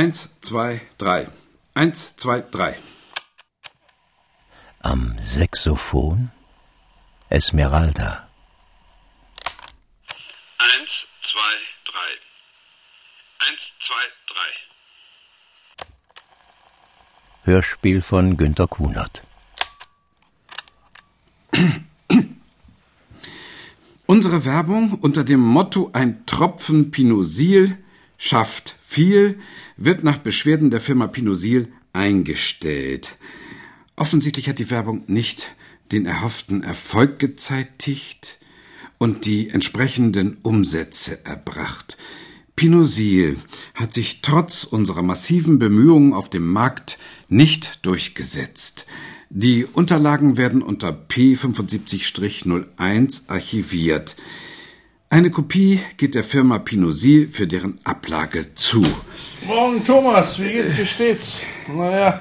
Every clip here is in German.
Eins, zwei, drei. Eins, zwei, drei. Am Saxophon Esmeralda. Eins, zwei, drei. Eins, zwei, drei. Hörspiel von Günter Kunert. Unsere Werbung unter dem Motto Ein Tropfen Pinosil schafft viel wird nach Beschwerden der Firma Pinosil eingestellt. Offensichtlich hat die Werbung nicht den erhofften Erfolg gezeitigt und die entsprechenden Umsätze erbracht. Pinosil hat sich trotz unserer massiven Bemühungen auf dem Markt nicht durchgesetzt. Die Unterlagen werden unter P75-01 archiviert. Eine Kopie geht der Firma Pinosil für deren Ablage zu. Morgen, Thomas. Wie geht's? Wie steht's? Naja,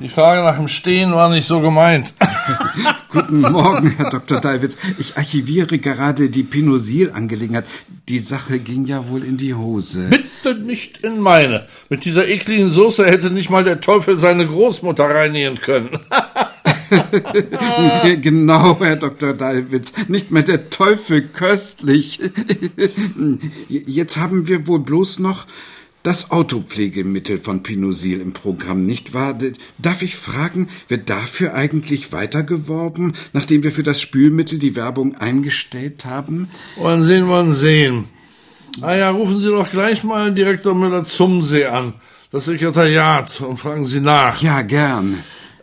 die Frage nach dem Stehen war nicht so gemeint. Guten Morgen, Herr Dr. Dalwitz. Ich archiviere gerade die Pinosil-Angelegenheit. Die Sache ging ja wohl in die Hose. Bitte nicht in meine. Mit dieser ekligen Soße hätte nicht mal der Teufel seine Großmutter reinigen können. genau, Herr Dr. Dalwitz. Nicht mehr der Teufel köstlich. Jetzt haben wir wohl bloß noch das Autopflegemittel von Pinosil im Programm, nicht wahr? Darf ich fragen, wird dafür eigentlich weitergeworben, nachdem wir für das Spülmittel die Werbung eingestellt haben? Wollen sehen, wollen sehen. Ah ja, rufen Sie doch gleich mal Direktor Müller-Zumsee an, das Sekretariat, und fragen Sie nach. Ja, gern.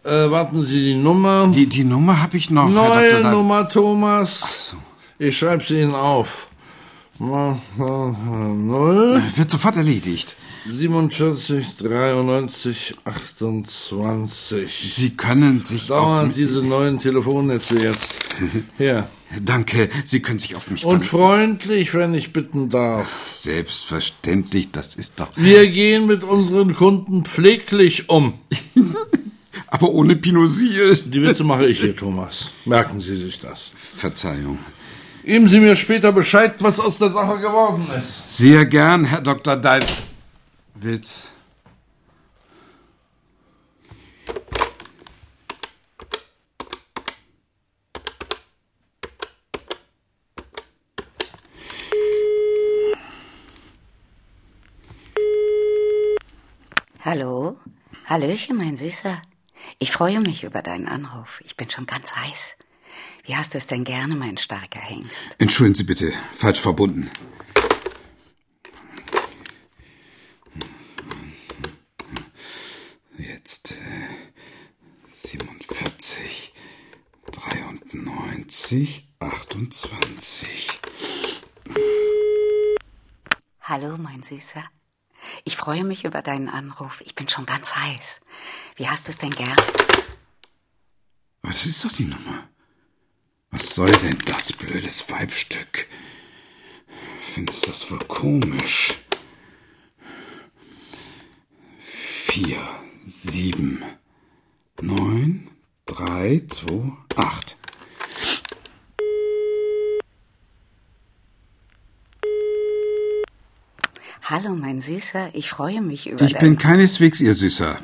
Äh, warten Sie die Nummer. Die, die Nummer habe ich noch. Neue Nummer, Thomas. So. Ich schreibe sie Ihnen auf. Null. Wird sofort erledigt. 47, 93, 28. Sie können sich Dauernd auf diese neuen Telefonnetze jetzt. Hier. Danke, Sie können sich auf mich Und freundlich, wenn ich bitten darf. Selbstverständlich, das ist doch. Wir gehen mit unseren Kunden pfleglich um. Aber ohne Pinosil. Die Witze mache ich hier, Thomas. Merken Sie sich das. Verzeihung. Geben Sie mir später Bescheid, was aus der Sache geworden ist. Sehr gern, Herr Dr. Dalwitz. Hallo? Hallöchen, mein Süßer. Ich freue mich über deinen Anruf. Ich bin schon ganz heiß. Wie hast du es denn gerne, mein starker Hengst? Entschuldigen Sie bitte, falsch verbunden. Jetzt äh, 47, 93, 28. Hallo, mein Süßer. Ich freue mich über deinen Anruf. Ich bin schon ganz heiß. Wie hast du es denn gern? Was ist doch die Nummer? Was soll denn das blödes Weibstück? Findest das wohl komisch? Vier, sieben, neun, drei, zwei, acht. Hallo, mein Süßer, ich freue mich über. Ich bin keineswegs Ihr Süßer.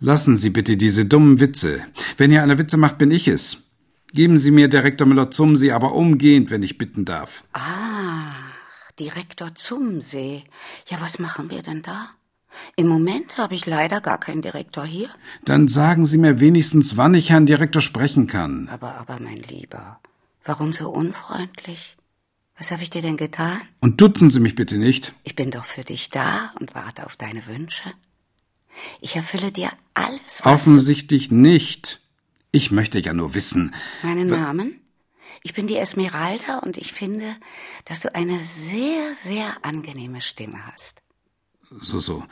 Lassen Sie bitte diese dummen Witze. Wenn ihr eine Witze macht, bin ich es. Geben Sie mir Direktor Müller-Zumsee aber umgehend, wenn ich bitten darf. Ah, Direktor Zumsee. Ja, was machen wir denn da? Im Moment habe ich leider gar keinen Direktor hier. Dann sagen Sie mir wenigstens, wann ich Herrn Direktor sprechen kann. Aber, aber, mein Lieber, warum so unfreundlich? Was habe ich dir denn getan? Und dutzen Sie mich bitte nicht. Ich bin doch für dich da und warte auf deine Wünsche. Ich erfülle dir alles, was Offensichtlich nicht. Ich möchte ja nur wissen. Meinen Namen? Ich bin die Esmeralda und ich finde, dass du eine sehr, sehr angenehme Stimme hast. So, so.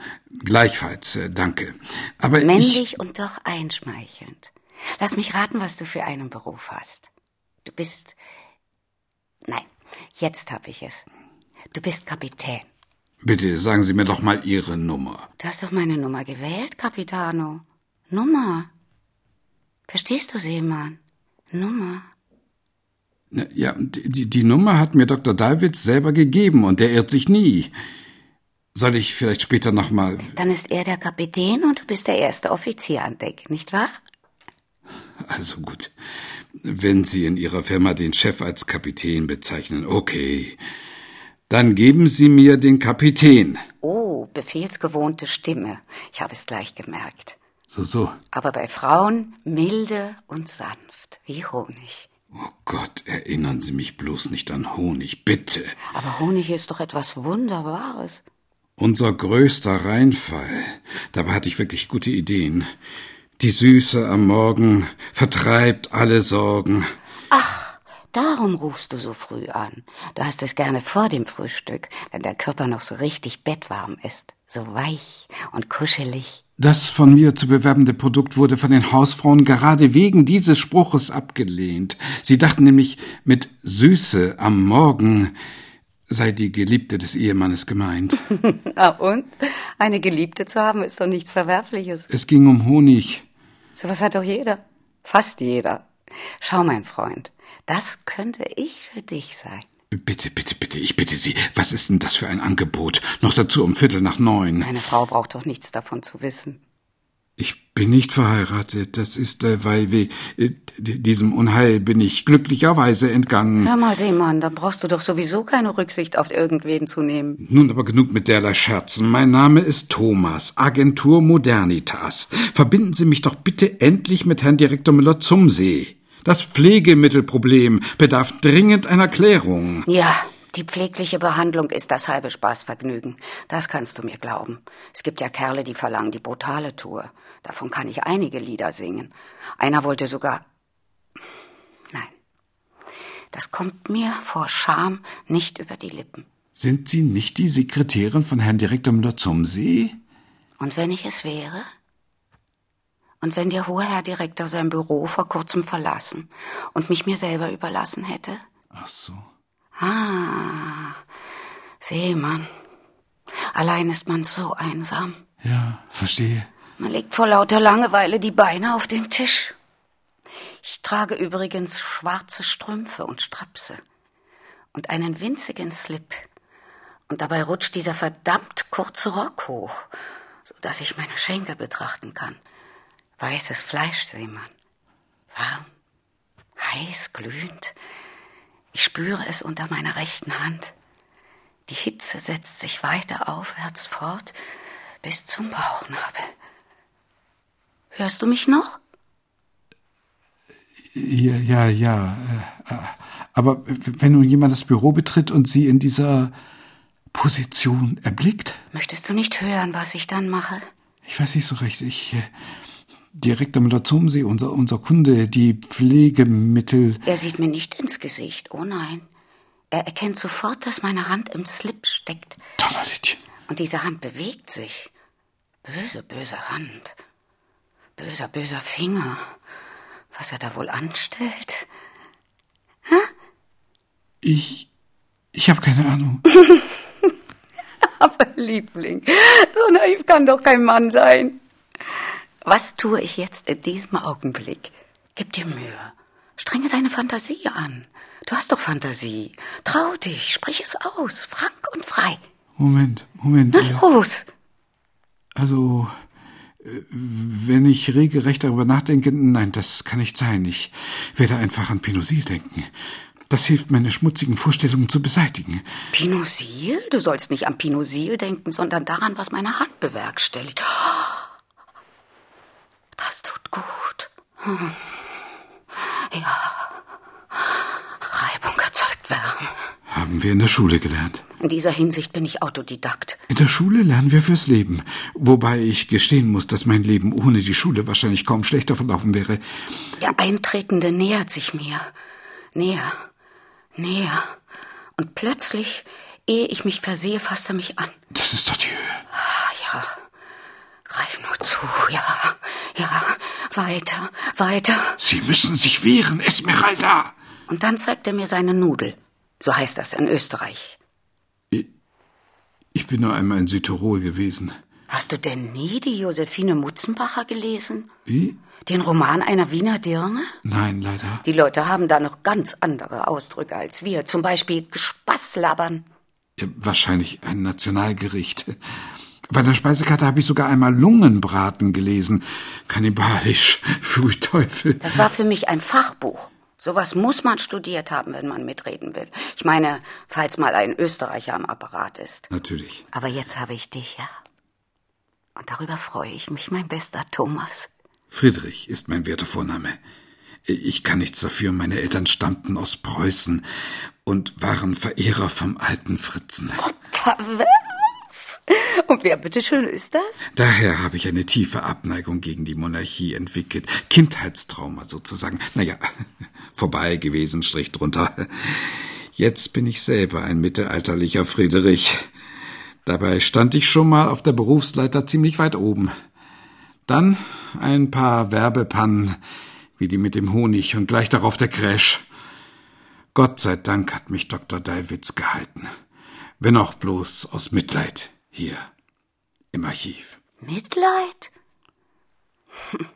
Gleichfalls, äh, danke. Aber Männlich ich... und doch einschmeichelnd. Lass mich raten, was du für einen Beruf hast. Du bist. Nein, jetzt hab ich es. Du bist Kapitän. Bitte sagen Sie mir doch mal Ihre Nummer. Du hast doch meine Nummer gewählt, Capitano. Nummer. Verstehst du, Seemann? Nummer. Ja, die, die Nummer hat mir Dr. Dalwitz selber gegeben und der irrt sich nie. Soll ich vielleicht später noch mal... Dann ist er der Kapitän und du bist der erste Offizier an Deck, nicht wahr? Also gut. Wenn Sie in Ihrer Firma den Chef als Kapitän bezeichnen, okay. Dann geben Sie mir den Kapitän. Oh, befehlsgewohnte Stimme. Ich habe es gleich gemerkt. So, so. Aber bei Frauen milde und sanft, wie Honig. Oh Gott, erinnern Sie mich bloß nicht an Honig, bitte. Aber Honig ist doch etwas Wunderbares. Unser größter Reinfall. Dabei hatte ich wirklich gute Ideen. Die Süße am Morgen vertreibt alle Sorgen. Ach, darum rufst du so früh an. Du hast es gerne vor dem Frühstück, wenn der Körper noch so richtig bettwarm ist. So weich und kuschelig. Das von mir zu bewerbende Produkt wurde von den Hausfrauen gerade wegen dieses Spruches abgelehnt. Sie dachten nämlich, mit Süße am Morgen sei die Geliebte des Ehemannes gemeint. ah, und? Eine Geliebte zu haben ist doch nichts Verwerfliches. Es ging um Honig. So was hat doch jeder. Fast jeder. Schau, mein Freund, das könnte ich für dich sein. Bitte, bitte, bitte, ich bitte Sie, was ist denn das für ein Angebot? Noch dazu um Viertel nach neun. Meine Frau braucht doch nichts davon zu wissen. Ich bin nicht verheiratet. Das ist, weil wir, äh, diesem Unheil bin ich glücklicherweise entgangen. Hör mal, Seemann, dann brauchst du doch sowieso keine Rücksicht auf irgendwen zu nehmen. Nun aber genug mit derlei Scherzen. Mein Name ist Thomas, Agentur Modernitas. Verbinden Sie mich doch bitte endlich mit Herrn Direktor Müller zum See. Das Pflegemittelproblem bedarf dringend einer Klärung. Ja, die pflegliche Behandlung ist das halbe Spaßvergnügen. Das kannst du mir glauben. Es gibt ja Kerle, die verlangen die brutale Tour. Davon kann ich einige Lieder singen. Einer wollte sogar. Nein. Das kommt mir vor Scham nicht über die Lippen. Sind Sie nicht die Sekretärin von Herrn Direktor Müller zum See? Und wenn ich es wäre? Und wenn der hohe Herr Direktor sein Büro vor kurzem verlassen und mich mir selber überlassen hätte? Ach so. Ah, Seemann. Allein ist man so einsam. Ja, verstehe. Man legt vor lauter Langeweile die Beine auf den Tisch. Ich trage übrigens schwarze Strümpfe und Strapse und einen winzigen Slip. Und dabei rutscht dieser verdammt kurze Rock hoch, so dass ich meine Schenkel betrachten kann. Weißes Fleisch, Seemann. Warm, heiß, glühend. Ich spüre es unter meiner rechten Hand. Die Hitze setzt sich weiter aufwärts fort bis zum Bauchnabel. Hörst du mich noch? Ja, ja, ja. Äh, aber wenn nun jemand das Büro betritt und Sie in dieser Position erblickt? Möchtest du nicht hören, was ich dann mache? Ich weiß nicht so recht. Ich. Äh, Direktor Müller-Zumsee, unser, unser Kunde, die Pflegemittel. Er sieht mir nicht ins Gesicht, oh nein. Er erkennt sofort, dass meine Hand im Slip steckt. Donnerlittchen. Und diese Hand bewegt sich. Böse, böse Hand. Böser, böser Finger. Was er da wohl anstellt? Hä? Ich. Ich habe keine Ahnung. Aber Liebling, so naiv kann doch kein Mann sein. Was tue ich jetzt in diesem Augenblick? Gib dir Mühe. Strenge deine Fantasie an. Du hast doch Fantasie. Trau dich, sprich es aus, frank und frei. Moment, Moment. Na los. Also, äh, wenn ich regelrecht darüber nachdenke, nein, das kann nicht sein. Ich werde einfach an Pinosil denken. Das hilft, meine schmutzigen Vorstellungen zu beseitigen. Pinosil? Du sollst nicht an Pinosil denken, sondern daran, was meine Hand bewerkstelligt. Das tut gut. Hm. Ja. Haben wir in der Schule gelernt. In dieser Hinsicht bin ich Autodidakt. In der Schule lernen wir fürs Leben. Wobei ich gestehen muss, dass mein Leben ohne die Schule wahrscheinlich kaum schlechter verlaufen wäre. Der Eintretende nähert sich mir. Näher. Näher. Und plötzlich, ehe ich mich versehe, fasst er mich an. Das ist doch die Höhe. Ah, ja. Greif nur zu, ja, ja, weiter, weiter. Sie müssen sich wehren, Esmeralda. Und dann zeigt er mir seine Nudel. So heißt das in Österreich. Ich, ich bin nur einmal in Südtirol gewesen. Hast du denn nie die Josephine Mutzenbacher gelesen? Wie? Den Roman einer Wiener Dirne? Nein, leider. Die Leute haben da noch ganz andere Ausdrücke als wir. Zum Beispiel Gespaßlabbern. Ja, wahrscheinlich ein Nationalgericht. Bei der Speisekarte habe ich sogar einmal Lungenbraten gelesen. Kannibalisch. Pfui Teufel. Das war für mich ein Fachbuch. Sowas muss man studiert haben, wenn man mitreden will. Ich meine, falls mal ein Österreicher am Apparat ist. Natürlich. Aber jetzt habe ich dich, ja. Und darüber freue ich mich, mein bester Thomas. Friedrich ist mein werter Vorname. Ich kann nichts dafür, meine Eltern stammten aus Preußen und waren Verehrer vom alten Fritzen. Oh, was? Und wer bitteschön ist das? Daher habe ich eine tiefe Abneigung gegen die Monarchie entwickelt. Kindheitstrauma sozusagen. Naja, vorbei gewesen, Strich drunter. Jetzt bin ich selber ein mittelalterlicher Friedrich. Dabei stand ich schon mal auf der Berufsleiter ziemlich weit oben. Dann ein paar Werbepannen, wie die mit dem Honig und gleich darauf der Crash. Gott sei Dank hat mich Dr. Deiwitz gehalten. Wenn auch bloß aus Mitleid hier im Archiv. Mitleid?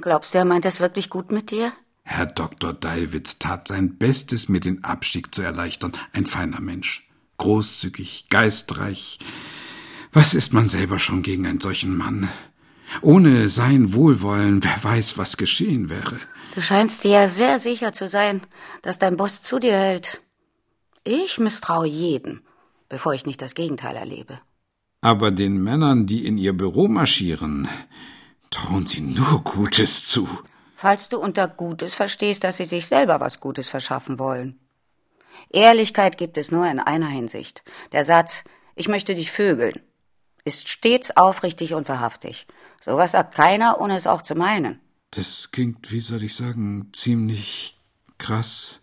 Glaubst du, er meint das wirklich gut mit dir? Herr Dr. Deiwitz tat sein Bestes, mir den Abstieg zu erleichtern. Ein feiner Mensch. Großzügig, geistreich. Was ist man selber schon gegen einen solchen Mann? Ohne sein Wohlwollen, wer weiß, was geschehen wäre. Du scheinst dir ja sehr sicher zu sein, dass dein Boss zu dir hält. Ich misstraue jedem, bevor ich nicht das Gegenteil erlebe. Aber den Männern, die in ihr Büro marschieren, trauen sie nur Gutes zu. Falls du unter Gutes verstehst, dass sie sich selber was Gutes verschaffen wollen. Ehrlichkeit gibt es nur in einer Hinsicht. Der Satz, ich möchte dich vögeln, ist stets aufrichtig und wahrhaftig. Sowas sagt keiner, ohne es auch zu meinen. Das klingt, wie soll ich sagen, ziemlich krass.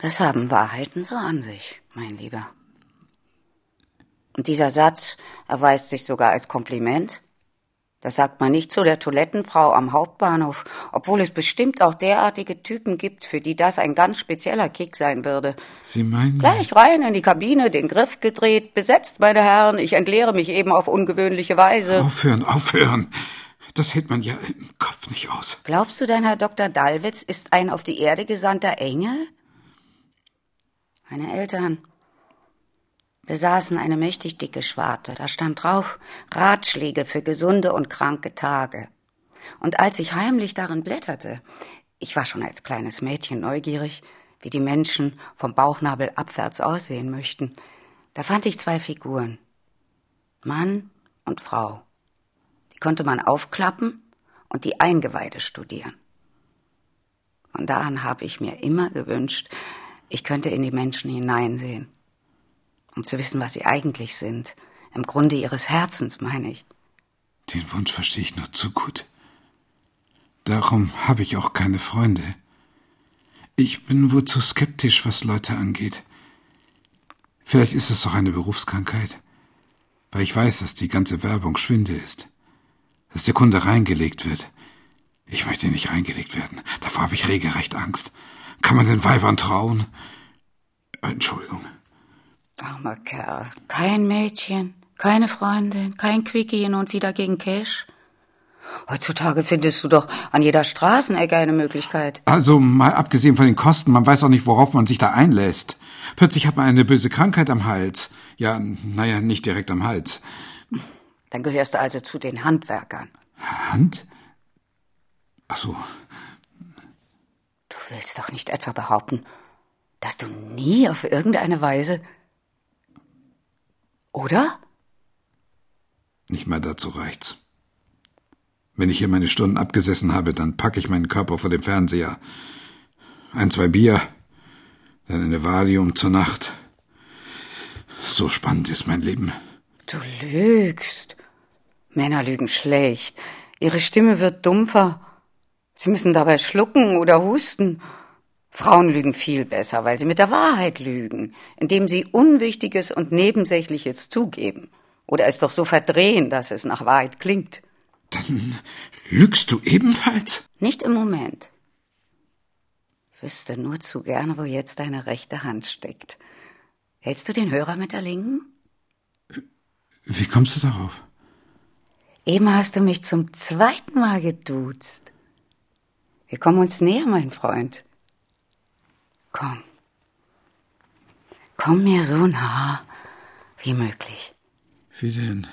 Das haben Wahrheiten so an sich, mein Lieber. Und dieser Satz erweist sich sogar als Kompliment. Das sagt man nicht zu der Toilettenfrau am Hauptbahnhof, obwohl es bestimmt auch derartige Typen gibt, für die das ein ganz spezieller Kick sein würde. Sie meinen? Gleich rein in die Kabine, den Griff gedreht, besetzt, meine Herren, ich entleere mich eben auf ungewöhnliche Weise. Aufhören, aufhören. Das hält man ja im Kopf nicht aus. Glaubst du, dein Herr Dr. Dallwitz ist ein auf die Erde gesandter Engel? Meine Eltern besaßen eine mächtig dicke Schwarte. Da stand drauf Ratschläge für gesunde und kranke Tage. Und als ich heimlich darin blätterte, ich war schon als kleines Mädchen neugierig, wie die Menschen vom Bauchnabel abwärts aussehen möchten, da fand ich zwei Figuren. Mann und Frau. Die konnte man aufklappen und die Eingeweide studieren. Von da an habe ich mir immer gewünscht, ich könnte in die Menschen hineinsehen um zu wissen, was sie eigentlich sind. Im Grunde ihres Herzens, meine ich. Den Wunsch verstehe ich nur zu gut. Darum habe ich auch keine Freunde. Ich bin wohl zu skeptisch, was Leute angeht. Vielleicht ist es doch eine Berufskrankheit, weil ich weiß, dass die ganze Werbung Schwinde ist, dass der Kunde reingelegt wird. Ich möchte nicht reingelegt werden. Davor habe ich regelrecht Angst. Kann man den Weibern trauen? Entschuldigung. Armer Kerl. Kein Mädchen, keine Freundin, kein Quickie hin und wieder gegen Cash. Heutzutage findest du doch an jeder Straßenecke eine Möglichkeit. Also mal abgesehen von den Kosten, man weiß auch nicht, worauf man sich da einlässt. Plötzlich hat man eine böse Krankheit am Hals. Ja, naja, nicht direkt am Hals. Dann gehörst du also zu den Handwerkern. Hand? Ach so. Du willst doch nicht etwa behaupten, dass du nie auf irgendeine Weise oder? Nicht mal dazu reicht's. Wenn ich hier meine Stunden abgesessen habe, dann packe ich meinen Körper vor dem Fernseher. Ein, zwei Bier, dann eine Valium zur Nacht. So spannend ist mein Leben. Du lügst. Männer lügen schlecht. Ihre Stimme wird dumpfer. Sie müssen dabei schlucken oder husten. Frauen lügen viel besser, weil sie mit der Wahrheit lügen, indem sie Unwichtiges und Nebensächliches zugeben oder es doch so verdrehen, dass es nach Wahrheit klingt. Dann lügst du ebenfalls? Nicht im Moment. Ich wüsste nur zu gerne, wo jetzt deine rechte Hand steckt. Hältst du den Hörer mit der linken? Wie kommst du darauf? Eben hast du mich zum zweiten Mal geduzt. Wir kommen uns näher, mein Freund. Komm. Komm mir so nah, wie möglich. Wie denn?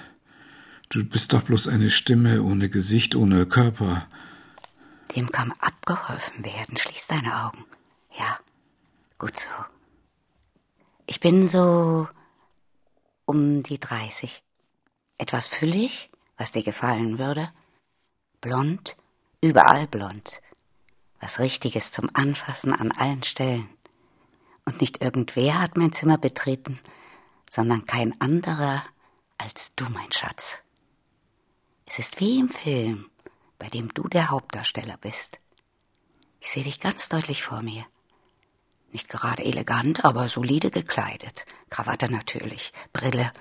Du bist doch bloß eine Stimme ohne Gesicht, ohne Körper. Dem kann abgeholfen werden. Schließ deine Augen. Ja, gut so. Ich bin so um die 30. Etwas füllig, was dir gefallen würde. Blond, überall blond. Was Richtiges zum Anfassen an allen Stellen. Und nicht irgendwer hat mein Zimmer betreten, sondern kein anderer als du, mein Schatz. Es ist wie im Film, bei dem du der Hauptdarsteller bist. Ich sehe dich ganz deutlich vor mir. Nicht gerade elegant, aber solide gekleidet. Krawatte natürlich, Brille.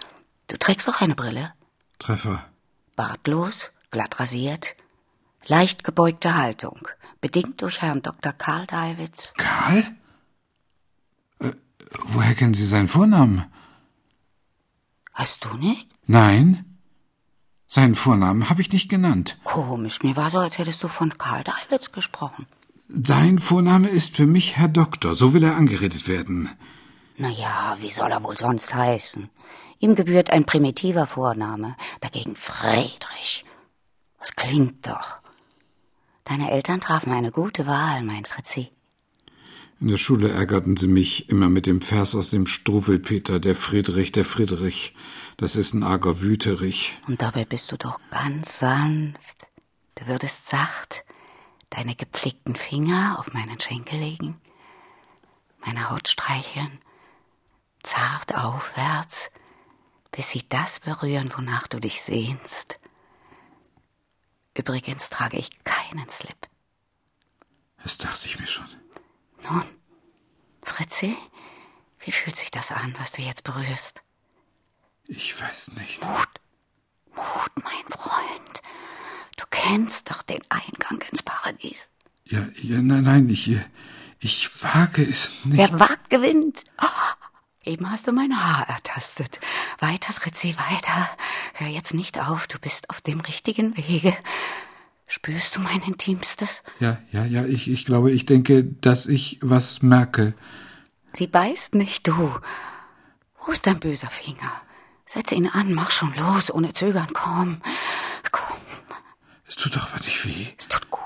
Du trägst doch eine Brille? Treffer. Bartlos, glatt rasiert, leicht gebeugte Haltung, bedingt durch Herrn Dr. Karl Dalwitz. Karl? Woher kennen Sie seinen Vornamen? Hast du nicht? Nein. Seinen Vornamen habe ich nicht genannt. Komisch, mir war so, als hättest du von Karl Dalwitz gesprochen. Sein Vorname ist für mich Herr Doktor, so will er angeredet werden. Na ja, wie soll er wohl sonst heißen? Ihm gebührt ein primitiver Vorname, dagegen Friedrich. Das klingt doch. Deine Eltern trafen eine gute Wahl, mein Fritzi. In der Schule ärgerten sie mich immer mit dem Vers aus dem Struwelpeter, der Friedrich, der Friedrich. Das ist ein arger Wüterich. Und dabei bist du doch ganz sanft. Du würdest sacht deine gepflegten Finger auf meinen Schenkel legen, meine Haut streicheln, zart aufwärts, bis sie das berühren, wonach du dich sehnst. Übrigens trage ich keinen Slip. Das dachte ich mir schon. Nun, Fritzi, wie fühlt sich das an, was du jetzt berührst? Ich weiß nicht. Mut, Mut, mein Freund. Du kennst doch den Eingang ins Paradies. Ja, ja, nein, nein, ich, ich wage es nicht. Wer wagt, gewinnt. Oh, eben hast du mein Haar ertastet. Weiter, Fritzi, weiter. Hör jetzt nicht auf, du bist auf dem richtigen Wege. Spürst du mein Intimstes? Ja, ja, ja, ich, ich glaube, ich denke, dass ich was merke. Sie beißt nicht, du. Wo ist dein böser Finger? Setz ihn an, mach schon los, ohne Zögern, komm. Komm. Es tut doch aber nicht weh. Es tut gut.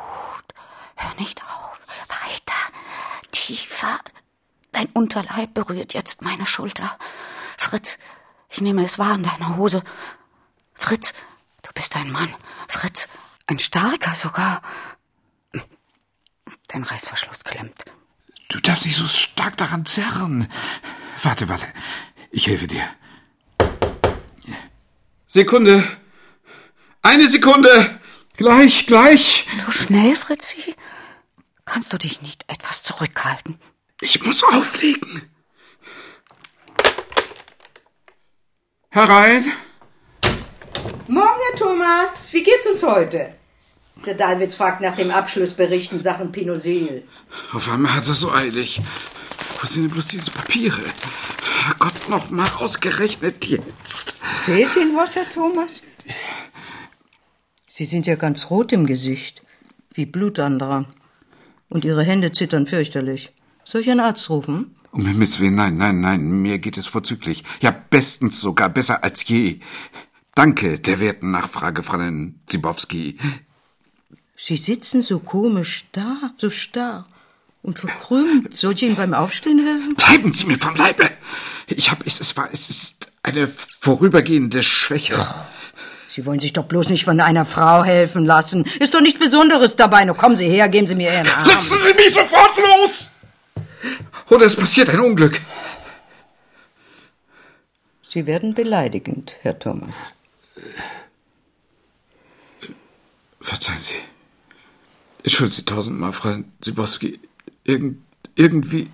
Hör nicht auf. Weiter. Tiefer. Dein Unterleib berührt jetzt meine Schulter. Fritz, ich nehme es wahr an deiner Hose. Fritz, du bist ein Mann. Fritz, ein starker sogar. Dein Reißverschluss klemmt. Du darfst nicht so stark daran zerren. Warte, warte. Ich helfe dir. Sekunde. Eine Sekunde. Gleich, gleich. So schnell, Fritzi? Kannst du dich nicht etwas zurückhalten? Ich muss auflegen. Herein. Morgen, Herr Thomas. Wie geht's uns heute? Der Dalwitz fragt nach dem Abschlussbericht in Sachen Pinosil. Auf einmal hat er so eilig. Wo sind denn bloß diese Papiere? Gott, noch mal ausgerechnet jetzt. Fehlt Ihnen was, Herr Thomas? Sie sind ja ganz rot im Gesicht, wie Blutandrang. Und Ihre Hände zittern fürchterlich. Soll ich einen Arzt rufen? Um Himmels Willen, nein, nein, nein, mir geht es vorzüglich. Ja, bestens sogar, besser als je. Danke der werten Nachfrage, Fräulein Zibowski. Sie sitzen so komisch da, so starr und verkrümmt. Soll ich Ihnen beim Aufstehen helfen? Bleiben Sie mir vom Leibe! Ich hab, es, es war, es ist eine vorübergehende Schwäche. Sie wollen sich doch bloß nicht von einer Frau helfen lassen. Ist doch nichts Besonderes dabei. Nur kommen Sie her, geben Sie mir Ihren Arm. Lassen Sie mich sofort los! Oder es passiert ein Unglück. Sie werden beleidigend, Herr Thomas. Verzeihen Sie. Entschuldigen Sie tausendmal, Frau Sibowski. Irgend, irgendwie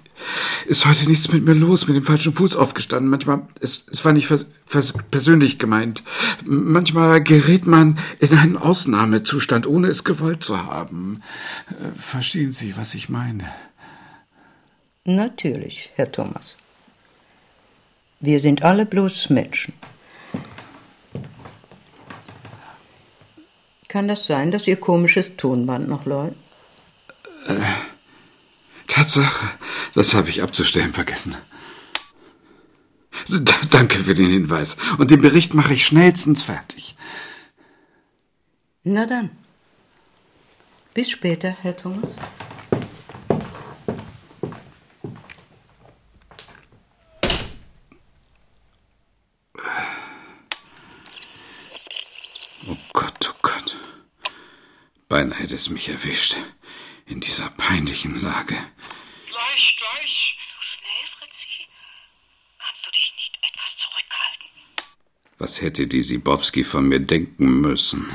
ist heute nichts mit mir los, mit dem falschen Fuß aufgestanden. Manchmal, es, es war nicht vers, vers, persönlich gemeint. Manchmal gerät man in einen Ausnahmezustand, ohne es gewollt zu haben. Äh, Verstehen Sie, was ich meine? Natürlich, Herr Thomas. Wir sind alle bloß Menschen. Kann das sein, dass Ihr komisches Tonband noch läuft? Tatsache, das habe ich abzustellen vergessen. D danke für den Hinweis. Und den Bericht mache ich schnellstens fertig. Na dann. Bis später, Herr Thomas. Oh Gott, oh Gott. Beinahe hätte es mich erwischt. In dieser peinlichen Lage. Gleich, gleich. So schnell, Fritzi. Kannst du dich nicht etwas zurückhalten? Was hätte die Sibowski von mir denken müssen?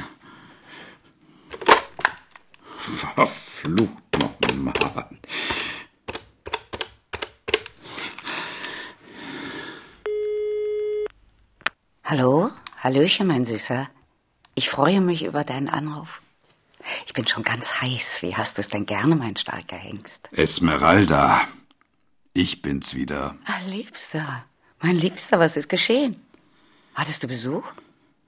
Verflucht nochmal. Hallo? Hallöchen, mein Süßer. Ich freue mich über deinen Anruf. Ich bin schon ganz heiß. Wie hast du es denn gerne, mein starker Hengst? Esmeralda, ich bin's wieder. Ah, Liebster. Mein Liebster, was ist geschehen? Hattest du Besuch?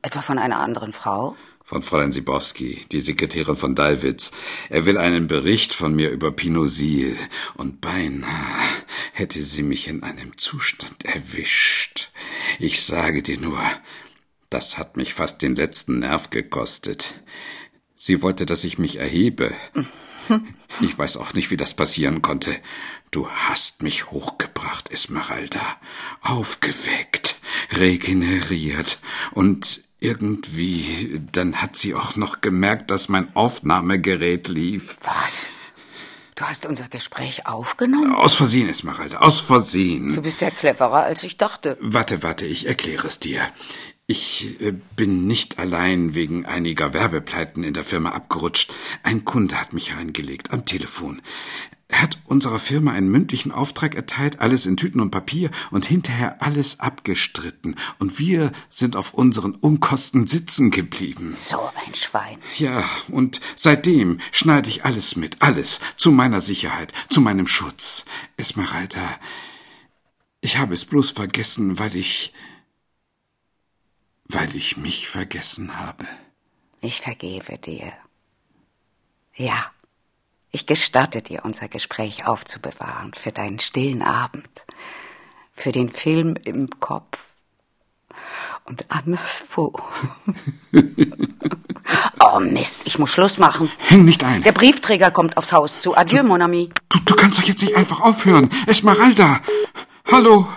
Etwa von einer anderen Frau? Von Fräulein Sibowski, die Sekretärin von Dallwitz. Er will einen Bericht von mir über Pinosil. Und beinahe hätte sie mich in einem Zustand erwischt. Ich sage dir nur, das hat mich fast den letzten Nerv gekostet. Sie wollte, dass ich mich erhebe. Ich weiß auch nicht, wie das passieren konnte. Du hast mich hochgebracht, Esmeralda, aufgeweckt, regeneriert und irgendwie, dann hat sie auch noch gemerkt, dass mein Aufnahmegerät lief. Was? Du hast unser Gespräch aufgenommen? Aus Versehen, Esmeralda, aus Versehen. Du bist ja cleverer, als ich dachte. Warte, warte, ich erkläre es dir. Ich äh, bin nicht allein wegen einiger Werbepleiten in der Firma abgerutscht. Ein Kunde hat mich reingelegt am Telefon. Er hat unserer Firma einen mündlichen Auftrag erteilt, alles in Tüten und Papier und hinterher alles abgestritten. Und wir sind auf unseren Unkosten sitzen geblieben. So ein Schwein. Ja, und seitdem schneide ich alles mit, alles, zu meiner Sicherheit, zu meinem Schutz. Esmeralda, ich habe es bloß vergessen, weil ich. Weil ich mich vergessen habe. Ich vergebe dir. Ja, ich gestatte dir, unser Gespräch aufzubewahren für deinen stillen Abend, für den Film im Kopf und anderswo. oh Mist, ich muss Schluss machen. Häng nicht ein. Der Briefträger kommt aufs Haus zu. Adieu, mon ami. Du, du kannst doch jetzt nicht einfach aufhören. Esmeralda! Hallo!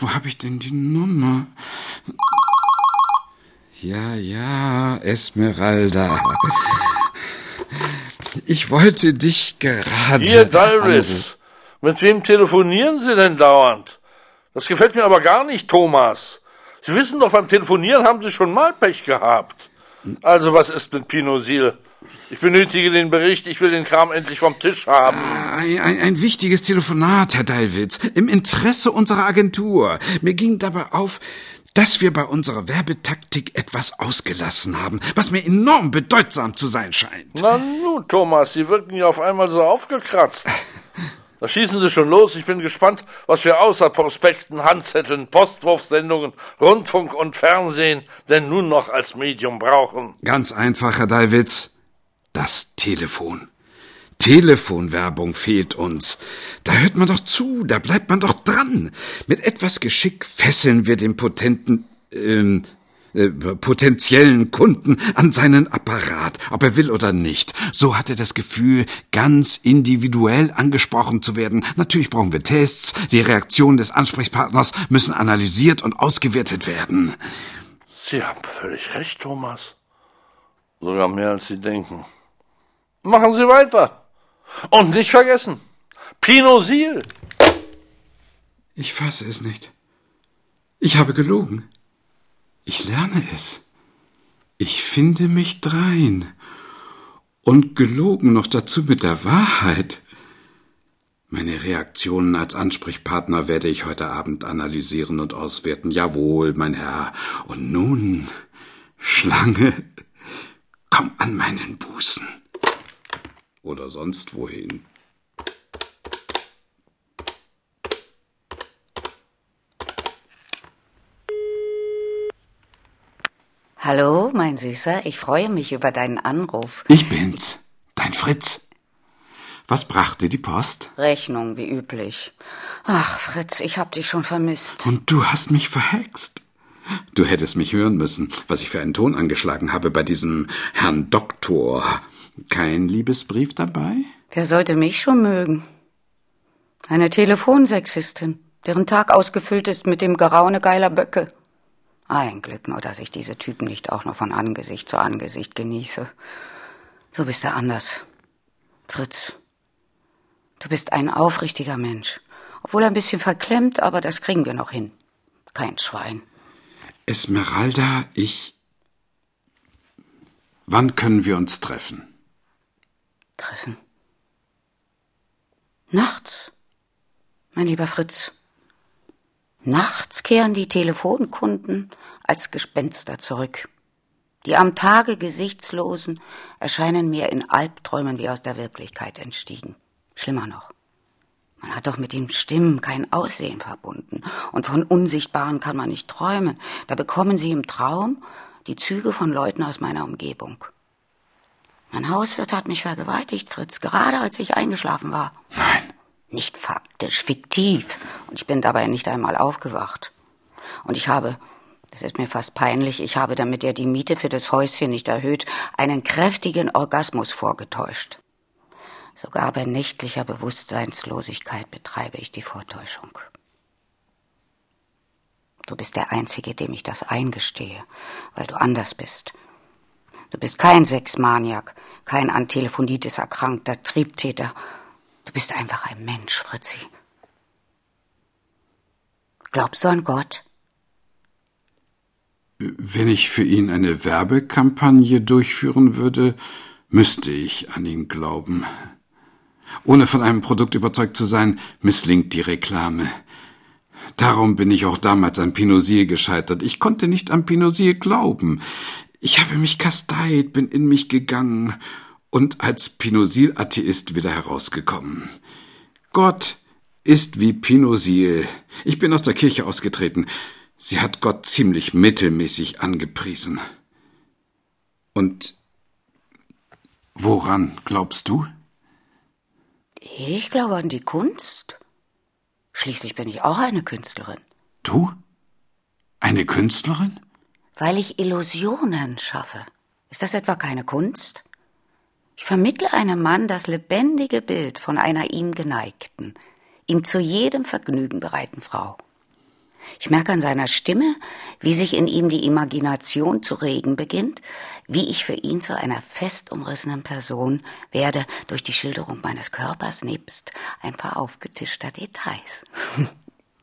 Wo habe ich denn die Nummer? Ja, ja, Esmeralda. Ich wollte dich gerade. Hier, Dalris. Mit wem telefonieren Sie denn dauernd? Das gefällt mir aber gar nicht, Thomas. Sie wissen doch, beim Telefonieren haben Sie schon mal Pech gehabt. Also, was ist mit Pinosil? Ich benötige den Bericht, ich will den Kram endlich vom Tisch haben. Ein, ein, ein wichtiges Telefonat, Herr Dallwitz, im Interesse unserer Agentur. Mir ging dabei auf, dass wir bei unserer Werbetaktik etwas ausgelassen haben, was mir enorm bedeutsam zu sein scheint. Na nun, Thomas, Sie wirken ja auf einmal so aufgekratzt. Da schießen Sie schon los. Ich bin gespannt, was wir außer Prospekten, Handzetteln, Postwurfsendungen, Rundfunk und Fernsehen denn nun noch als Medium brauchen. Ganz einfach, Herr Dallwitz. Das Telefon. Telefonwerbung fehlt uns. Da hört man doch zu, da bleibt man doch dran. Mit etwas Geschick fesseln wir den potenten, ähm, äh, potenziellen Kunden an seinen Apparat, ob er will oder nicht. So hat er das Gefühl, ganz individuell angesprochen zu werden. Natürlich brauchen wir Tests. Die Reaktionen des Ansprechpartners müssen analysiert und ausgewertet werden. Sie haben völlig recht, Thomas. Sogar mehr als Sie denken. Machen Sie weiter. Und nicht vergessen, Pinosil. Ich fasse es nicht. Ich habe gelogen. Ich lerne es. Ich finde mich drein. Und gelogen noch dazu mit der Wahrheit. Meine Reaktionen als Ansprechpartner werde ich heute Abend analysieren und auswerten. Jawohl, mein Herr. Und nun, Schlange, komm an meinen Busen. Oder sonst wohin. Hallo, mein Süßer, ich freue mich über deinen Anruf. Ich bin's, dein Fritz. Was brachte die Post? Rechnung, wie üblich. Ach, Fritz, ich hab dich schon vermisst. Und du hast mich verhext. Du hättest mich hören müssen, was ich für einen Ton angeschlagen habe bei diesem Herrn Doktor. Kein Liebesbrief dabei? Wer sollte mich schon mögen? Eine Telefonsexistin, deren Tag ausgefüllt ist mit dem Geraune geiler Böcke. Ein Glück nur, dass ich diese Typen nicht auch noch von Angesicht zu Angesicht genieße. Du bist da anders. Fritz, du bist ein aufrichtiger Mensch. Obwohl ein bisschen verklemmt, aber das kriegen wir noch hin. Kein Schwein. Esmeralda, ich. Wann können wir uns treffen? Treffen. Nachts, mein lieber Fritz. Nachts kehren die Telefonkunden als Gespenster zurück. Die am Tage Gesichtslosen erscheinen mir in Albträumen wie aus der Wirklichkeit entstiegen. Schlimmer noch. Man hat doch mit den Stimmen kein Aussehen verbunden. Und von Unsichtbaren kann man nicht träumen. Da bekommen sie im Traum die Züge von Leuten aus meiner Umgebung. Mein Hauswirt hat mich vergewaltigt, Fritz, gerade als ich eingeschlafen war. Nein. Nicht faktisch, fiktiv. Und ich bin dabei nicht einmal aufgewacht. Und ich habe, das ist mir fast peinlich, ich habe, damit er die Miete für das Häuschen nicht erhöht, einen kräftigen Orgasmus vorgetäuscht. Sogar bei nächtlicher Bewusstseinslosigkeit betreibe ich die Vortäuschung. Du bist der Einzige, dem ich das eingestehe, weil du anders bist. Du bist kein Sexmaniak, kein an Telefonitis erkrankter Triebtäter. Du bist einfach ein Mensch, Fritzi. Glaubst du an Gott? Wenn ich für ihn eine Werbekampagne durchführen würde, müsste ich an ihn glauben. Ohne von einem Produkt überzeugt zu sein, misslingt die Reklame. Darum bin ich auch damals an Pinosil gescheitert. Ich konnte nicht an Pinosil glauben. Ich habe mich kasteit, bin in mich gegangen und als Pinosil-Atheist wieder herausgekommen. Gott ist wie Pinosil. Ich bin aus der Kirche ausgetreten. Sie hat Gott ziemlich mittelmäßig angepriesen. Und woran glaubst du? Ich glaube an die Kunst. Schließlich bin ich auch eine Künstlerin. Du? Eine Künstlerin? Weil ich Illusionen schaffe. Ist das etwa keine Kunst? Ich vermittle einem Mann das lebendige Bild von einer ihm geneigten, ihm zu jedem Vergnügen bereiten Frau. Ich merke an seiner Stimme, wie sich in ihm die Imagination zu regen beginnt, wie ich für ihn zu einer fest umrissenen Person werde durch die Schilderung meines Körpers nebst ein paar aufgetischter Details.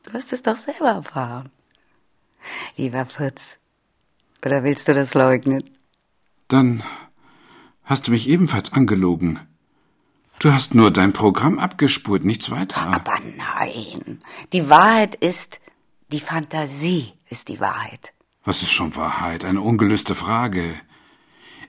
Du hast es doch selber erfahren. Lieber Fritz, oder willst du das leugnen? Dann hast du mich ebenfalls angelogen. Du hast nur dein Programm abgespurt, nichts weiter. Aber nein, die Wahrheit ist, die Fantasie ist die Wahrheit. Was ist schon Wahrheit? Eine ungelöste Frage.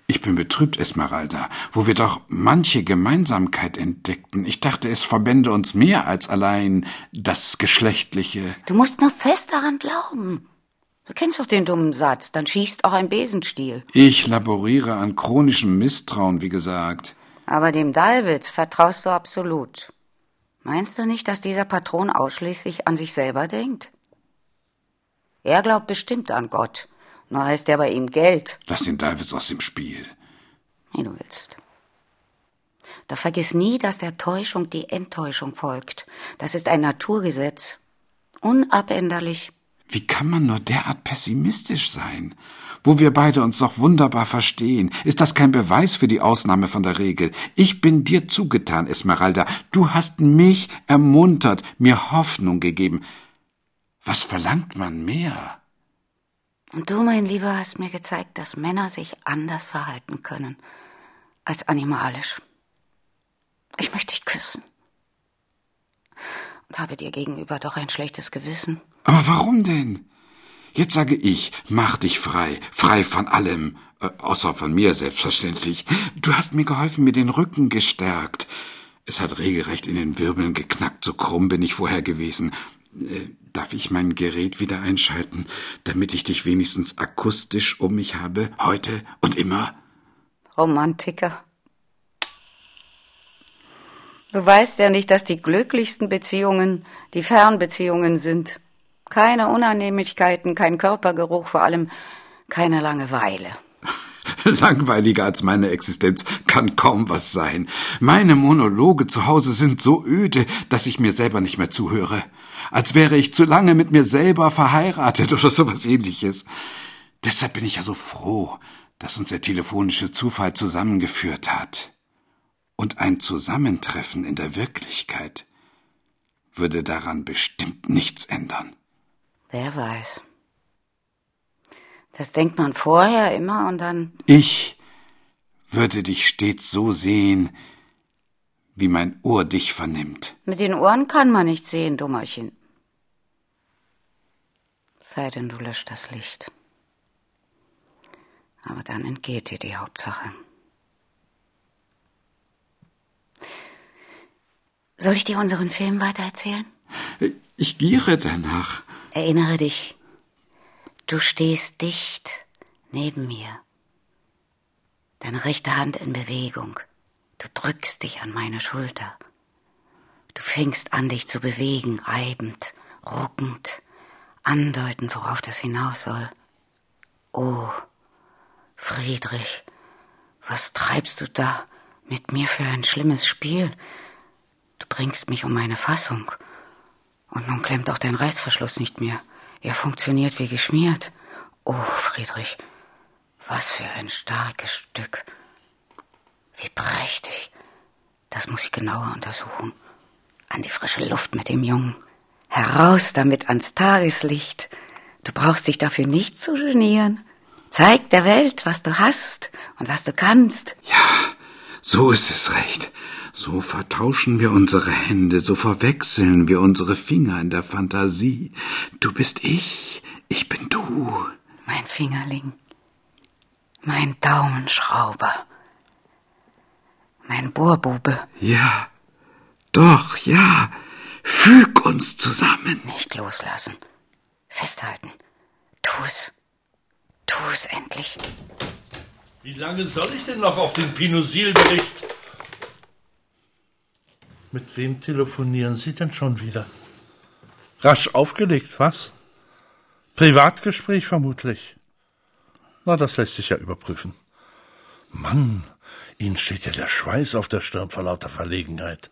Ich bin betrübt, Esmeralda, wo wir doch manche Gemeinsamkeit entdeckten. Ich dachte, es verbände uns mehr als allein das Geschlechtliche. Du musst nur fest daran glauben. Du kennst doch den dummen Satz, dann schießt auch ein Besenstiel. Ich laboriere an chronischem Misstrauen, wie gesagt. Aber dem Dalwitz vertraust du absolut. Meinst du nicht, dass dieser Patron ausschließlich an sich selber denkt? Er glaubt bestimmt an Gott. Nur heißt er bei ihm Geld. Lass den Dalwitz aus dem Spiel. Wie du willst. Da vergiss nie, dass der Täuschung die Enttäuschung folgt. Das ist ein Naturgesetz. Unabänderlich. Wie kann man nur derart pessimistisch sein? Wo wir beide uns doch wunderbar verstehen, ist das kein Beweis für die Ausnahme von der Regel. Ich bin dir zugetan, Esmeralda. Du hast mich ermuntert, mir Hoffnung gegeben. Was verlangt man mehr? Und du, mein Lieber, hast mir gezeigt, dass Männer sich anders verhalten können als animalisch. Ich möchte dich küssen. Und habe dir gegenüber doch ein schlechtes Gewissen. Aber warum denn? Jetzt sage ich, mach dich frei, frei von allem, äh, außer von mir selbstverständlich. Du hast mir geholfen, mir den Rücken gestärkt. Es hat regelrecht in den Wirbeln geknackt, so krumm bin ich vorher gewesen. Äh, darf ich mein Gerät wieder einschalten, damit ich dich wenigstens akustisch um mich habe, heute und immer? Romantiker. Du weißt ja nicht, dass die glücklichsten Beziehungen die Fernbeziehungen sind. Keine Unannehmlichkeiten, kein Körpergeruch, vor allem keine Langeweile. Langweiliger als meine Existenz kann kaum was sein. Meine Monologe zu Hause sind so öde, dass ich mir selber nicht mehr zuhöre. Als wäre ich zu lange mit mir selber verheiratet oder sowas ähnliches. Deshalb bin ich ja so froh, dass uns der telefonische Zufall zusammengeführt hat. Und ein Zusammentreffen in der Wirklichkeit würde daran bestimmt nichts ändern. Wer weiß. Das denkt man vorher immer und dann. Ich würde dich stets so sehen, wie mein Ohr dich vernimmt. Mit den Ohren kann man nicht sehen, Dummerchen. Sei denn, du löscht das Licht. Aber dann entgeht dir die Hauptsache. Soll ich dir unseren Film weitererzählen? Ich giere danach. Erinnere dich, du stehst dicht neben mir. Deine rechte Hand in Bewegung. Du drückst dich an meine Schulter. Du fängst an, dich zu bewegen, reibend, ruckend, andeutend, worauf das hinaus soll. Oh, Friedrich, was treibst du da mit mir für ein schlimmes Spiel? Du bringst mich um meine Fassung. Und nun klemmt auch dein Reißverschluss nicht mehr. Er funktioniert wie geschmiert. Oh, Friedrich, was für ein starkes Stück. Wie prächtig. Das muss ich genauer untersuchen. An die frische Luft mit dem Jungen. Heraus damit ans Tageslicht. Du brauchst dich dafür nicht zu genieren. Zeig der Welt, was du hast und was du kannst. Ja, so ist es recht. So vertauschen wir unsere Hände, so verwechseln wir unsere Finger in der Fantasie. Du bist ich, ich bin du. Mein Fingerling, mein Daumenschrauber, mein Bohrbube. Ja, doch, ja. Füg uns zusammen. Nicht loslassen. Festhalten. Tu's. Tu's endlich. Wie lange soll ich denn noch auf den Pinosil-Bericht? Mit wem telefonieren Sie denn schon wieder? Rasch aufgelegt, was? Privatgespräch vermutlich. Na, das lässt sich ja überprüfen. Mann, Ihnen steht ja der Schweiß auf der Stirn vor lauter Verlegenheit.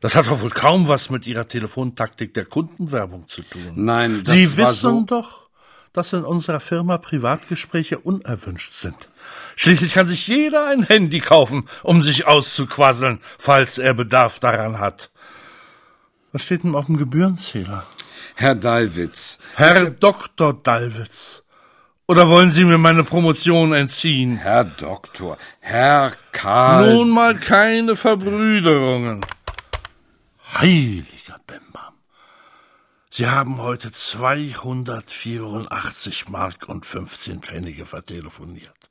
Das hat doch wohl kaum was mit Ihrer Telefontaktik der Kundenwerbung zu tun. Nein, das Sie war wissen so- doch, dass in unserer Firma Privatgespräche unerwünscht sind. Schließlich kann sich jeder ein Handy kaufen, um sich auszuquasseln, falls er Bedarf daran hat. Was steht denn auf dem Gebührenzähler? Herr Dallwitz, Herr Dr. Dalwitz. Oder wollen Sie mir meine Promotion entziehen? Herr Doktor, Herr Karl. Nun mal keine Verbrüderungen. Bimbam. Sie haben heute 284 Mark und 15 Pfennige vertelefoniert.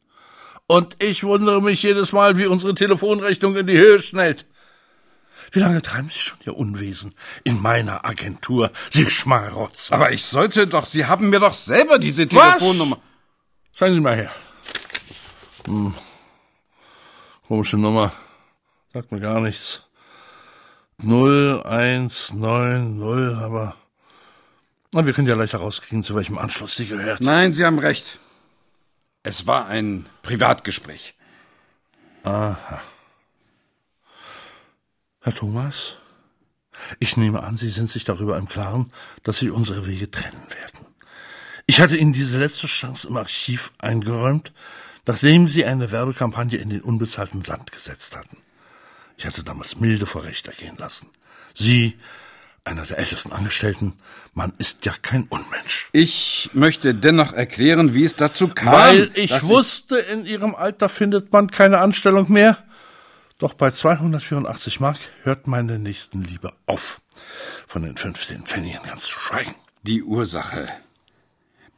Und ich wundere mich jedes Mal, wie unsere Telefonrechnung in die Höhe schnellt. Wie lange treiben Sie schon Ihr Unwesen in meiner Agentur, Sie Schmarotzer? Aber ich sollte doch, Sie haben mir doch selber diese Was? Telefonnummer. Sagen Sie mal her. Hm. Komische Nummer. Sagt mir gar nichts. 0190, aber. Na, wir können ja leicht herauskriegen, zu welchem Anschluss sie gehört. Nein, Sie haben recht. Es war ein Privatgespräch. Herr Thomas, ich nehme an, Sie sind sich darüber im Klaren, dass Sie unsere Wege trennen werden. Ich hatte Ihnen diese letzte Chance im Archiv eingeräumt, nachdem Sie eine Werbekampagne in den unbezahlten Sand gesetzt hatten. Ich hatte damals milde vor Recht ergehen lassen. Sie, einer der ältesten Angestellten, man ist ja kein Unmensch. Ich möchte dennoch erklären, wie es dazu kam. Weil ich wusste, in Ihrem Alter findet man keine Anstellung mehr. Doch bei 284 Mark hört meine Nächstenliebe auf. Von den 15 Pfennigen ganz zu schweigen. Die Ursache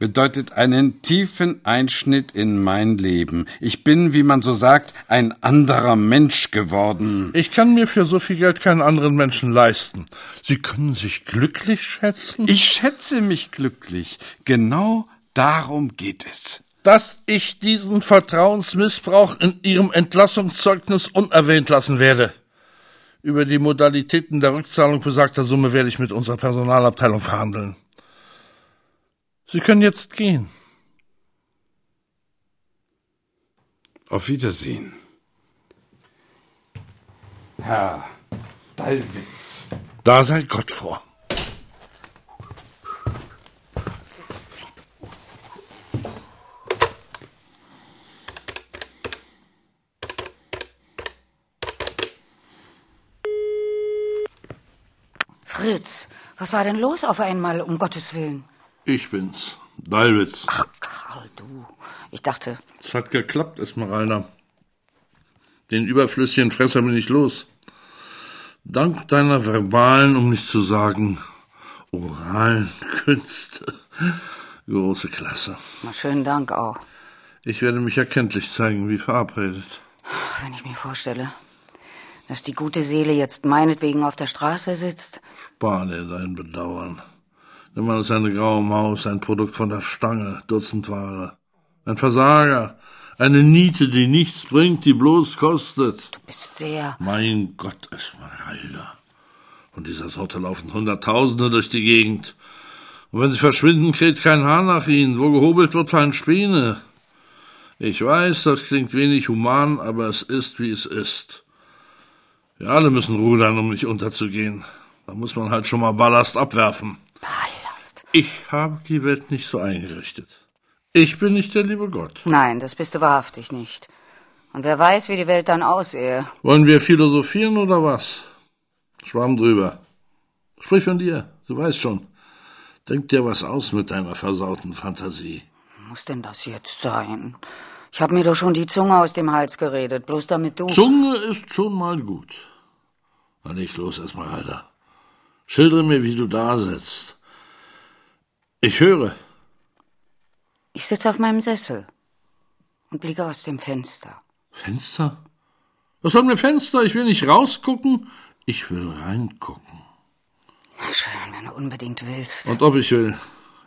bedeutet einen tiefen Einschnitt in mein Leben. Ich bin, wie man so sagt, ein anderer Mensch geworden. Ich kann mir für so viel Geld keinen anderen Menschen leisten. Sie können sich glücklich schätzen, Ich schätze mich glücklich. Genau darum geht es. dass ich diesen Vertrauensmissbrauch in Ihrem Entlassungszeugnis unerwähnt lassen werde. Über die Modalitäten der Rückzahlung besagter Summe werde ich mit unserer Personalabteilung verhandeln. Sie können jetzt gehen. Auf Wiedersehen. Herr Dallwitz. Da sei Gott vor. Fritz, was war denn los auf einmal, um Gottes Willen? Ich bin's, Dalwitz. Ach, Karl, du. Ich dachte, Es hat geklappt, Esmeralda. Den überflüssigen Fresser bin ich los. Dank deiner verbalen, um nicht zu sagen, oralen Künste. Große Klasse. na, schönen Dank auch. Ich werde mich erkenntlich zeigen, wie verabredet. Ach, Wenn ich mir vorstelle, dass die gute Seele jetzt meinetwegen auf der Straße sitzt. Spar dir dein Bedauern. Der Mann ist eine graue Maus, ein Produkt von der Stange, Dutzendware. Ein Versager, eine Niete, die nichts bringt, die bloß kostet. Ist sehr. Mein Gott, Esmeralda. Von dieser Sorte laufen Hunderttausende durch die Gegend. Und wenn sie verschwinden, kräht kein Haar nach ihnen. Wo gehobelt wird, fallen Späne. Ich weiß, das klingt wenig human, aber es ist, wie es ist. Wir alle müssen rudern, um nicht unterzugehen. Da muss man halt schon mal Ballast abwerfen. Ballast. Ich habe die Welt nicht so eingerichtet. Ich bin nicht der liebe Gott. Nein, das bist du wahrhaftig nicht. Und wer weiß, wie die Welt dann aussehe. Wollen wir philosophieren oder was? Schwamm drüber. Sprich von dir, du weißt schon. Denk dir was aus mit deiner versauten Fantasie. Muss denn das jetzt sein? Ich hab mir doch schon die Zunge aus dem Hals geredet, bloß damit du. Zunge ist schon mal gut. Na leg los, Esmeralda. Schildere mir, wie du da sitzt. Ich höre. Ich sitze auf meinem Sessel und blicke aus dem Fenster. Fenster? Was soll mir Fenster? Ich will nicht rausgucken, ich will reingucken. Na schön, wenn du unbedingt willst. Und ob ich will.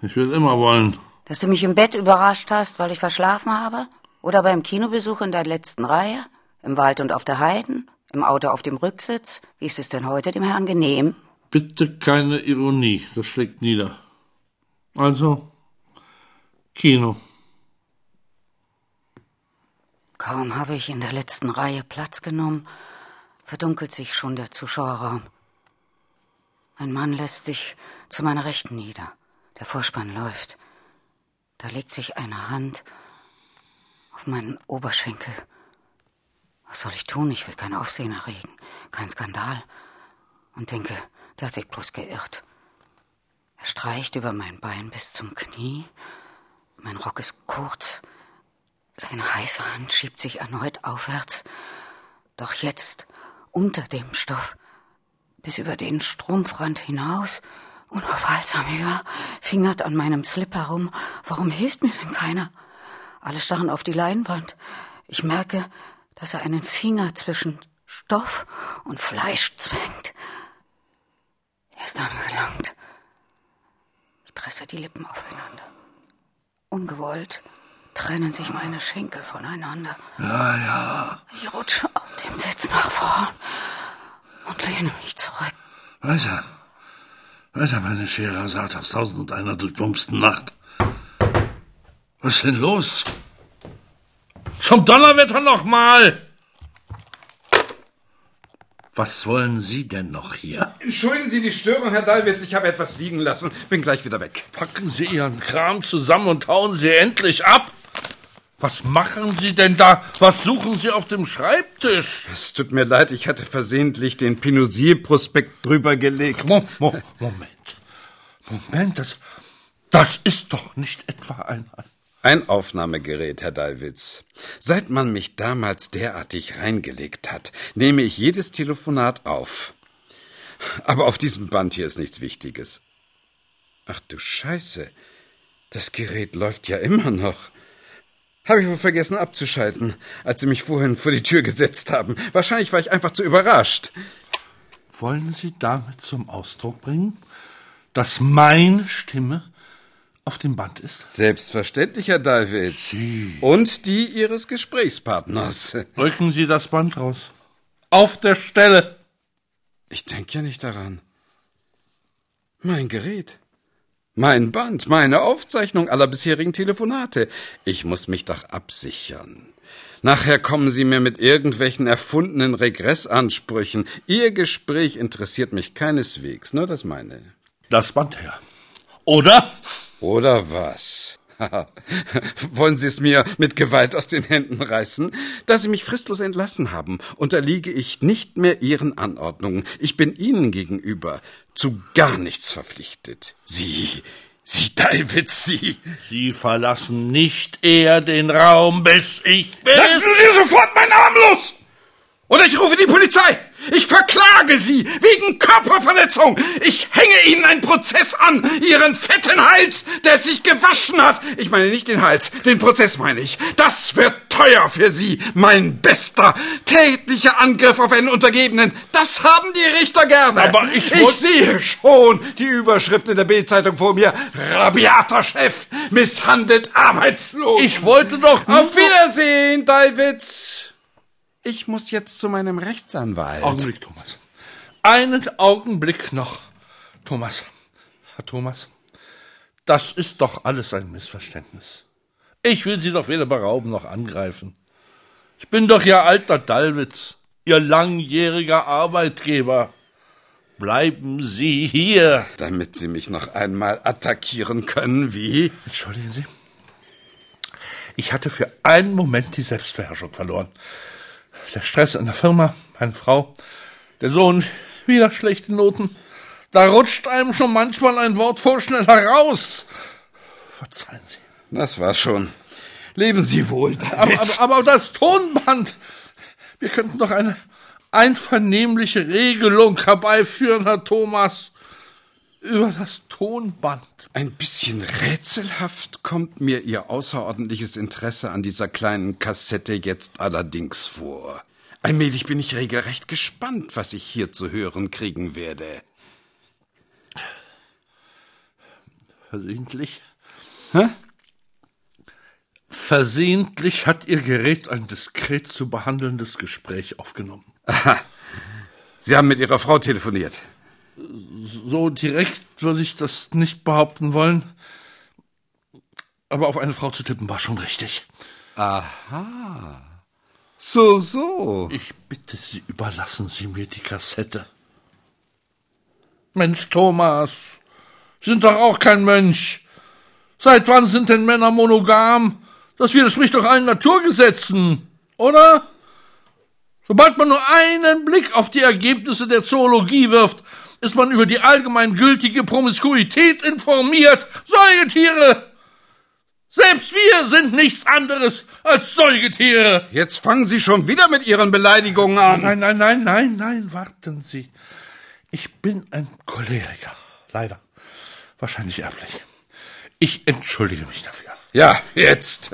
Ich will immer wollen. Dass du mich im Bett überrascht hast, weil ich verschlafen habe? Oder beim Kinobesuch in der letzten Reihe? Im Wald und auf der Heiden? Im Auto auf dem Rücksitz? Wie ist es denn heute dem Herrn genehm? Bitte keine Ironie, das schlägt nieder. Also, Kino. Kaum habe ich in der letzten Reihe Platz genommen, verdunkelt sich schon der Zuschauerraum. Ein Mann lässt sich zu meiner Rechten nieder. Der Vorspann läuft. Da legt sich eine Hand auf meinen Oberschenkel. Was soll ich tun? Ich will kein Aufsehen erregen, kein Skandal. Und denke, der hat sich bloß geirrt. Streicht über mein Bein bis zum Knie. Mein Rock ist kurz. Seine heiße Hand schiebt sich erneut aufwärts. Doch jetzt unter dem Stoff, bis über den Strumpfrand hinaus, unaufhaltsam höher, fingert an meinem Slip herum. Warum hilft mir denn keiner? Alle starren auf die Leinwand. Ich merke, dass er einen Finger zwischen Stoff und Fleisch zwängt. Er ist angelangt. Ich presse die Lippen aufeinander. Ungewollt trennen sich meine Schenkel voneinander. Ja, ja. Ich rutsche auf dem Sitz nach vorn und lehne mich zurück. Weiter. Weiter, meine Scheherazade aus tausend und einer durchbumsten Nacht. Was ist denn los? Zum Donnerwetter nochmal! Was wollen Sie denn noch hier? Entschuldigen Sie die Störung, Herr Dallwitz. Ich habe etwas liegen lassen. Bin gleich wieder weg. Packen Sie Ihren Kram zusammen und hauen Sie endlich ab! Was machen Sie denn da? Was suchen Sie auf dem Schreibtisch? Es tut mir leid, ich hatte versehentlich den Pinosil-Prospekt drüber gelegt. Mo Mo Moment. Moment, das, das ist doch nicht etwa ein, ein Aufnahmegerät, Herr Dallwitz. Seit man mich damals derartig reingelegt hat, nehme ich jedes Telefonat auf. Aber auf diesem Band hier ist nichts Wichtiges. Ach du Scheiße. Das Gerät läuft ja immer noch. Habe ich wohl vergessen abzuschalten, als Sie mich vorhin vor die Tür gesetzt haben. Wahrscheinlich war ich einfach zu überrascht. Wollen Sie damit zum Ausdruck bringen, dass meine Stimme auf dem Band ist? Selbstverständlich, Herr Dallwitz. Sie. Und die Ihres Gesprächspartners. Rücken Sie das Band raus. Auf der Stelle. Ich denke ja nicht daran. Mein Gerät. Mein Band, meine Aufzeichnung aller bisherigen Telefonate. Ich muss mich doch absichern. Nachher kommen Sie mir mit irgendwelchen erfundenen Regressansprüchen. Ihr Gespräch interessiert mich keineswegs, nur das meine. Das Band her. Oder? Oder was? Wollen Sie es mir mit Gewalt aus den Händen reißen? Da Sie mich fristlos entlassen haben, unterliege ich nicht mehr Ihren Anordnungen. Ich bin Ihnen gegenüber zu gar nichts verpflichtet. Sie, Sie, David, Sie. Sie verlassen nicht eher den Raum, bis ich bin. Lassen Sie sofort meinen Arm los! Oder ich rufe die Polizei! Ich verklage Sie wegen Körperverletzung! Ich hänge Ihnen einen Prozess an! Ihren fetten Hals, der sich gewaschen hat! Ich meine nicht den Hals, den Prozess meine ich. Das wird teuer für Sie, mein Bester! Tätlicher Angriff auf einen Untergebenen, das haben die Richter gerne! Aber ich Ich sehe schon die Überschrift in der Bildzeitung vor mir. Rabiater Chef, misshandelt arbeitslos! Ich wollte doch nur- Auf Wiedersehen, Davids! Ich muss jetzt zu meinem Rechtsanwalt. Augenblick, Thomas. Einen Augenblick noch. Thomas, Herr Thomas, das ist doch alles ein Missverständnis. Ich will Sie doch weder berauben noch angreifen. Ich bin doch Ihr alter Dallwitz, Ihr langjähriger Arbeitgeber. Bleiben Sie hier. Damit Sie mich noch einmal attackieren können, wie? Entschuldigen Sie. Ich hatte für einen Moment die Selbstbeherrschung verloren. Der Stress in der Firma, meine Frau, der Sohn, wieder schlechte Noten. Da rutscht einem schon manchmal ein Wort vorschnell heraus. Verzeihen Sie. Das war's schon. Leben Sie wohl, Aber, David. aber, aber das Tonband. Wir könnten doch eine einvernehmliche Regelung herbeiführen, Herr Thomas. Über das Tonband. Ein bisschen rätselhaft kommt mir Ihr außerordentliches Interesse an dieser kleinen Kassette jetzt allerdings vor. Allmählich bin ich regelrecht gespannt, was ich hier zu hören kriegen werde. Versehentlich? Hä? Versehentlich hat Ihr Gerät ein diskret zu behandelndes Gespräch aufgenommen. Sie haben mit Ihrer Frau telefoniert. So direkt würde ich das nicht behaupten wollen. Aber auf eine Frau zu tippen war schon richtig. So, so. Ich bitte Sie, überlassen Sie mir die Kassette. Mensch, Thomas, Sie sind doch auch kein Mönch. Seit wann sind denn Männer monogam? Das widerspricht doch allen Naturgesetzen, oder? Sobald man nur einen Blick auf die Ergebnisse der Zoologie wirft, ist man über die allgemein gültige Promiskuität informiert. Säugetiere! Selbst wir sind nichts anderes als Säugetiere. Jetzt fangen Sie schon wieder mit Ihren Beleidigungen an. Nein, nein, nein, nein, nein, warten Sie. Ich bin ein Choleriker. Leider. Wahrscheinlich erblich. Ich entschuldige mich dafür. Ja, jetzt,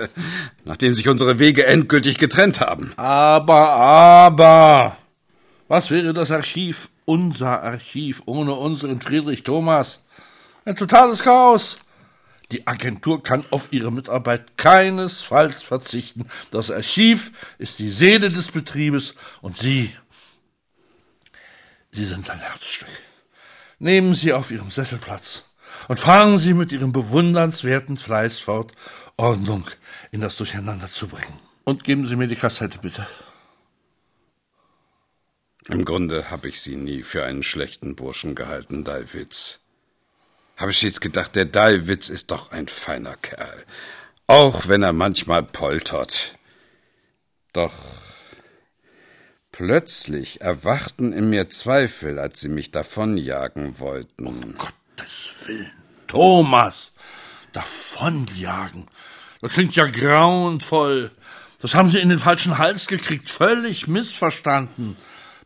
nachdem sich unsere Wege endgültig getrennt haben. Aber, aber. Was wäre das Archiv, unser Archiv, ohne unseren Friedrich Thomas? Ein totales Chaos. Die Agentur kann auf ihre Mitarbeit keinesfalls verzichten. Das Archiv ist die Seele des Betriebes und Sie, Sie sind sein Herzstück. Nehmen Sie auf Ihrem Sessel Platz und fahren Sie mit Ihrem bewundernswerten Fleiß fort, Ordnung in das Durcheinander zu bringen. Und geben Sie mir die Kassette bitte. Im Grunde habe ich Sie nie für einen schlechten Burschen gehalten, Dalwitz. Habe stets gedacht, der Dalwitz ist doch ein feiner Kerl. Auch wenn er manchmal poltert. Doch plötzlich erwachten in mir Zweifel, als Sie mich davonjagen wollten. Gottes Willen. Thomas, davonjagen. Das klingt ja grauenvoll. Das haben Sie in den falschen Hals gekriegt, völlig missverstanden.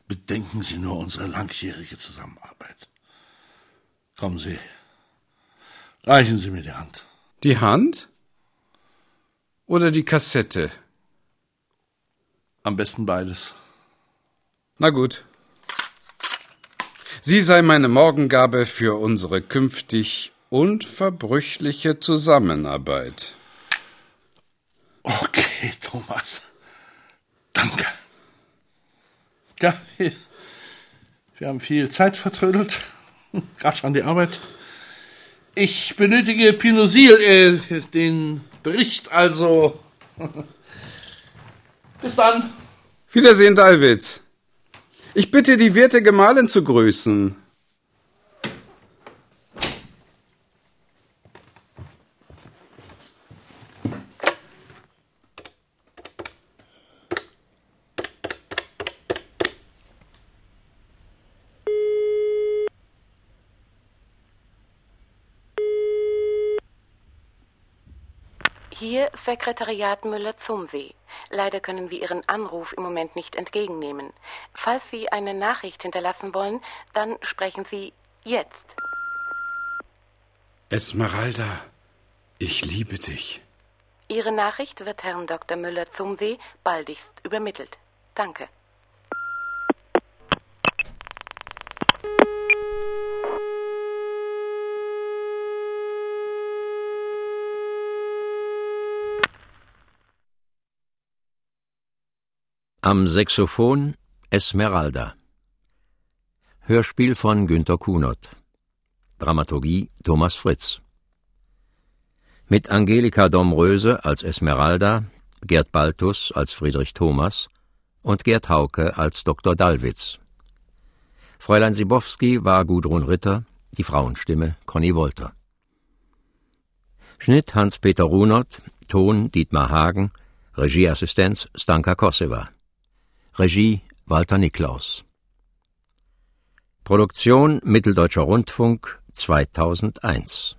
Bedenken Sie nur unsere langjährige Zusammenarbeit. Kommen Sie. Reichen Sie mir die Hand. Die Hand? Oder die Kassette? Am besten beides. Na gut. Sie sei meine Morgengabe für unsere künftig unverbrüchliche Zusammenarbeit. Okay, Thomas. Danke. Ja. Wir haben viel Zeit vertrödelt. Rasch an die Arbeit. Ich benötige Pinosil, äh, den Bericht also. Bis dann. Wiedersehen, David. Ich bitte die werte Gemahlin zu grüßen. Hier Sekretariat Müller-Zumsee. Leider können wir Ihren Anruf im Moment nicht entgegennehmen. Falls Sie eine Nachricht hinterlassen wollen, dann sprechen Sie jetzt. Esmeralda, ich liebe dich. Ihre Nachricht wird Herrn Dr. Müller-Zumsee baldigst übermittelt. Danke. Am Saxophon Esmeralda. Hörspiel von Günter Kunert. Dramaturgie Thomas Fritz. Mit Angelika Domröse als Esmeralda, Gerd Baltus als Friedrich Thomas und Gerd Hauke als Dr. Dallwitz. Fräulein Sibowski war Gudrun Ritter, die Frauenstimme Conny Wolter. Schnitt Hans-Peter Runert, Ton Dietmar Hagen, Regieassistenz Stanka Koseva. Regie Walter Niklaus. Produktion Mitteldeutscher Rundfunk 2001